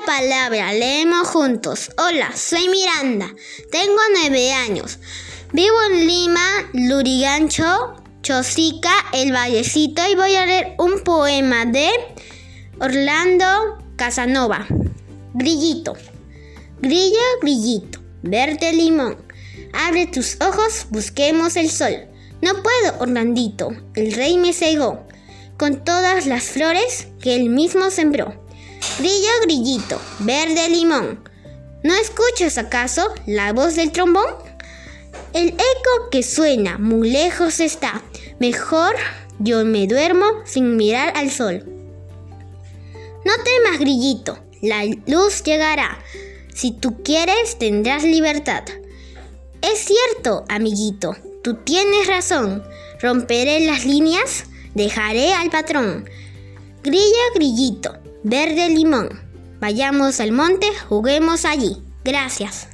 la palabra, leemos juntos. Hola, soy Miranda, tengo nueve años. Vivo en Lima, Lurigancho, Chosica, El Vallecito y voy a leer un poema de Orlando Casanova. Grillito. Grillo, grillito, verde limón. Abre tus ojos, busquemos el sol. No puedo, Orlandito, el rey me cegó con todas las flores que él mismo sembró. Grillo, grillito, verde limón. ¿No escuchas acaso la voz del trombón? El eco que suena muy lejos está. Mejor yo me duermo sin mirar al sol. No temas, grillito, la luz llegará. Si tú quieres, tendrás libertad. Es cierto, amiguito, tú tienes razón. Romperé las líneas, dejaré al patrón. Grilla, grillito, verde limón. Vayamos al monte, juguemos allí. Gracias.